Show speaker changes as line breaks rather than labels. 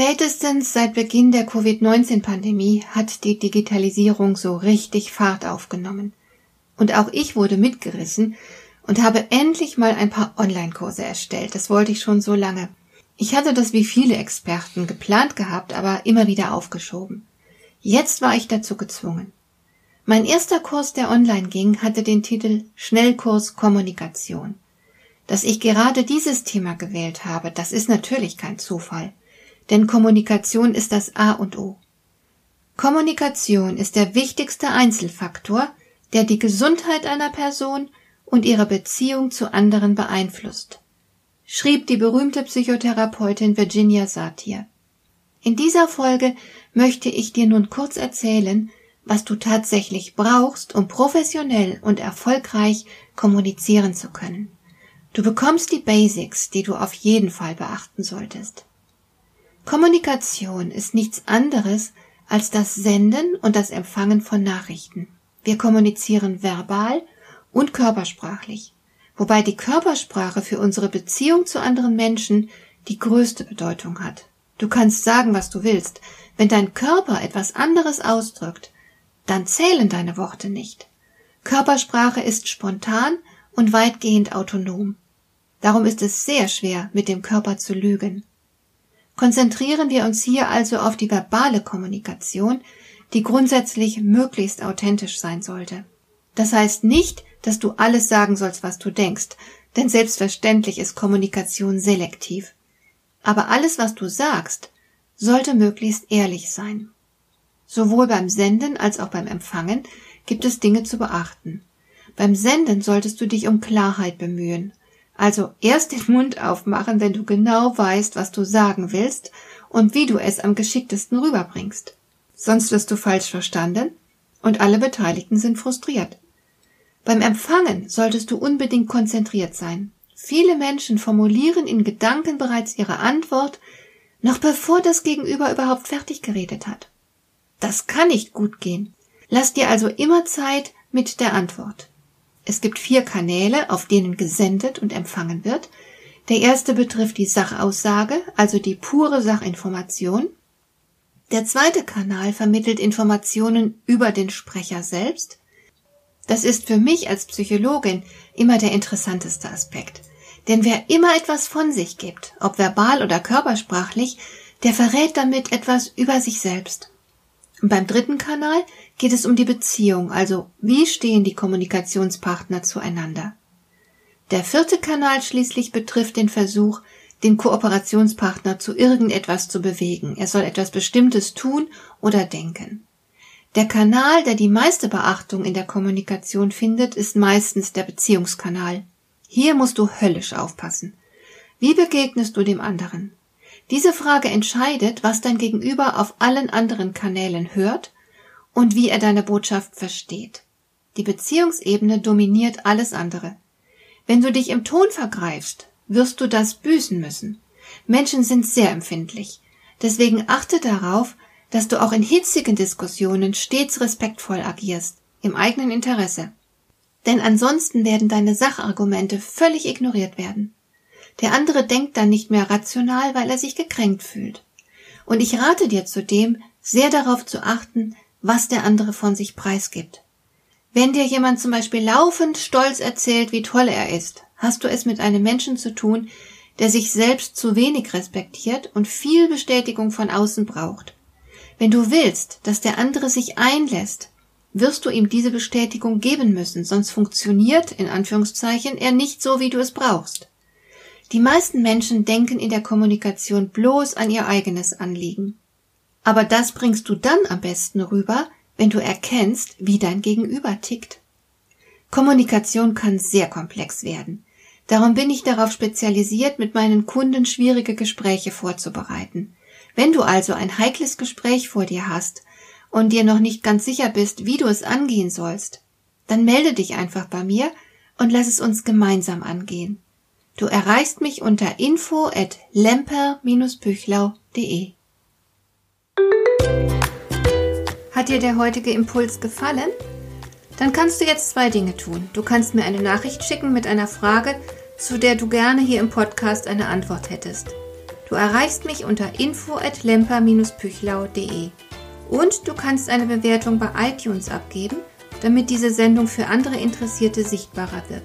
Spätestens seit Beginn der Covid-19-Pandemie hat die Digitalisierung so richtig Fahrt aufgenommen. Und auch ich wurde mitgerissen und habe endlich mal ein paar Online-Kurse erstellt. Das wollte ich schon so lange. Ich hatte das wie viele Experten geplant gehabt, aber immer wieder aufgeschoben. Jetzt war ich dazu gezwungen. Mein erster Kurs, der online ging, hatte den Titel Schnellkurs Kommunikation. Dass ich gerade dieses Thema gewählt habe, das ist natürlich kein Zufall denn Kommunikation ist das A und O. Kommunikation ist der wichtigste Einzelfaktor, der die Gesundheit einer Person und ihre Beziehung zu anderen beeinflusst, schrieb die berühmte Psychotherapeutin Virginia Satir. In dieser Folge möchte ich dir nun kurz erzählen, was du tatsächlich brauchst, um professionell und erfolgreich kommunizieren zu können. Du bekommst die Basics, die du auf jeden Fall beachten solltest. Kommunikation ist nichts anderes als das Senden und das Empfangen von Nachrichten. Wir kommunizieren verbal und körpersprachlich, wobei die Körpersprache für unsere Beziehung zu anderen Menschen die größte Bedeutung hat. Du kannst sagen, was du willst. Wenn dein Körper etwas anderes ausdrückt, dann zählen deine Worte nicht. Körpersprache ist spontan und weitgehend autonom. Darum ist es sehr schwer, mit dem Körper zu lügen. Konzentrieren wir uns hier also auf die verbale Kommunikation, die grundsätzlich möglichst authentisch sein sollte. Das heißt nicht, dass du alles sagen sollst, was du denkst, denn selbstverständlich ist Kommunikation selektiv. Aber alles, was du sagst, sollte möglichst ehrlich sein. Sowohl beim Senden als auch beim Empfangen gibt es Dinge zu beachten. Beim Senden solltest du dich um Klarheit bemühen. Also erst den Mund aufmachen, wenn du genau weißt, was du sagen willst und wie du es am geschicktesten rüberbringst. Sonst wirst du falsch verstanden und alle Beteiligten sind frustriert. Beim Empfangen solltest du unbedingt konzentriert sein. Viele Menschen formulieren in Gedanken bereits ihre Antwort, noch bevor das Gegenüber überhaupt fertig geredet hat. Das kann nicht gut gehen. Lass dir also immer Zeit mit der Antwort. Es gibt vier Kanäle, auf denen gesendet und empfangen wird. Der erste betrifft die Sachaussage, also die pure Sachinformation. Der zweite Kanal vermittelt Informationen über den Sprecher selbst. Das ist für mich als Psychologin immer der interessanteste Aspekt. Denn wer immer etwas von sich gibt, ob verbal oder körpersprachlich, der verrät damit etwas über sich selbst. Und beim dritten Kanal geht es um die Beziehung, also wie stehen die Kommunikationspartner zueinander. Der vierte Kanal schließlich betrifft den Versuch, den Kooperationspartner zu irgendetwas zu bewegen. Er soll etwas Bestimmtes tun oder denken. Der Kanal, der die meiste Beachtung in der Kommunikation findet, ist meistens der Beziehungskanal. Hier musst du höllisch aufpassen. Wie begegnest du dem anderen? Diese Frage entscheidet, was dein Gegenüber auf allen anderen Kanälen hört und wie er deine Botschaft versteht. Die Beziehungsebene dominiert alles andere. Wenn du dich im Ton vergreifst, wirst du das büßen müssen. Menschen sind sehr empfindlich. Deswegen achte darauf, dass du auch in hitzigen Diskussionen stets respektvoll agierst, im eigenen Interesse. Denn ansonsten werden deine Sachargumente völlig ignoriert werden. Der andere denkt dann nicht mehr rational, weil er sich gekränkt fühlt. Und ich rate dir zudem, sehr darauf zu achten, was der andere von sich preisgibt. Wenn dir jemand zum Beispiel laufend stolz erzählt, wie toll er ist, hast du es mit einem Menschen zu tun, der sich selbst zu wenig respektiert und viel Bestätigung von außen braucht. Wenn du willst, dass der andere sich einlässt, wirst du ihm diese Bestätigung geben müssen, sonst funktioniert, in Anführungszeichen, er nicht so, wie du es brauchst. Die meisten Menschen denken in der Kommunikation bloß an ihr eigenes Anliegen. Aber das bringst du dann am besten rüber, wenn du erkennst, wie dein Gegenüber tickt. Kommunikation kann sehr komplex werden. Darum bin ich darauf spezialisiert, mit meinen Kunden schwierige Gespräche vorzubereiten. Wenn du also ein heikles Gespräch vor dir hast und dir noch nicht ganz sicher bist, wie du es angehen sollst, dann melde dich einfach bei mir und lass es uns gemeinsam angehen. Du erreichst mich unter info at lemper-büchlau.de. Hat dir der heutige Impuls gefallen? Dann kannst du jetzt zwei Dinge tun. Du kannst mir eine Nachricht schicken mit einer Frage, zu der du gerne hier im Podcast eine Antwort hättest. Du erreichst mich unter info at lemper-büchlau.de. Und du kannst eine Bewertung bei iTunes abgeben, damit diese Sendung für andere Interessierte sichtbarer wird.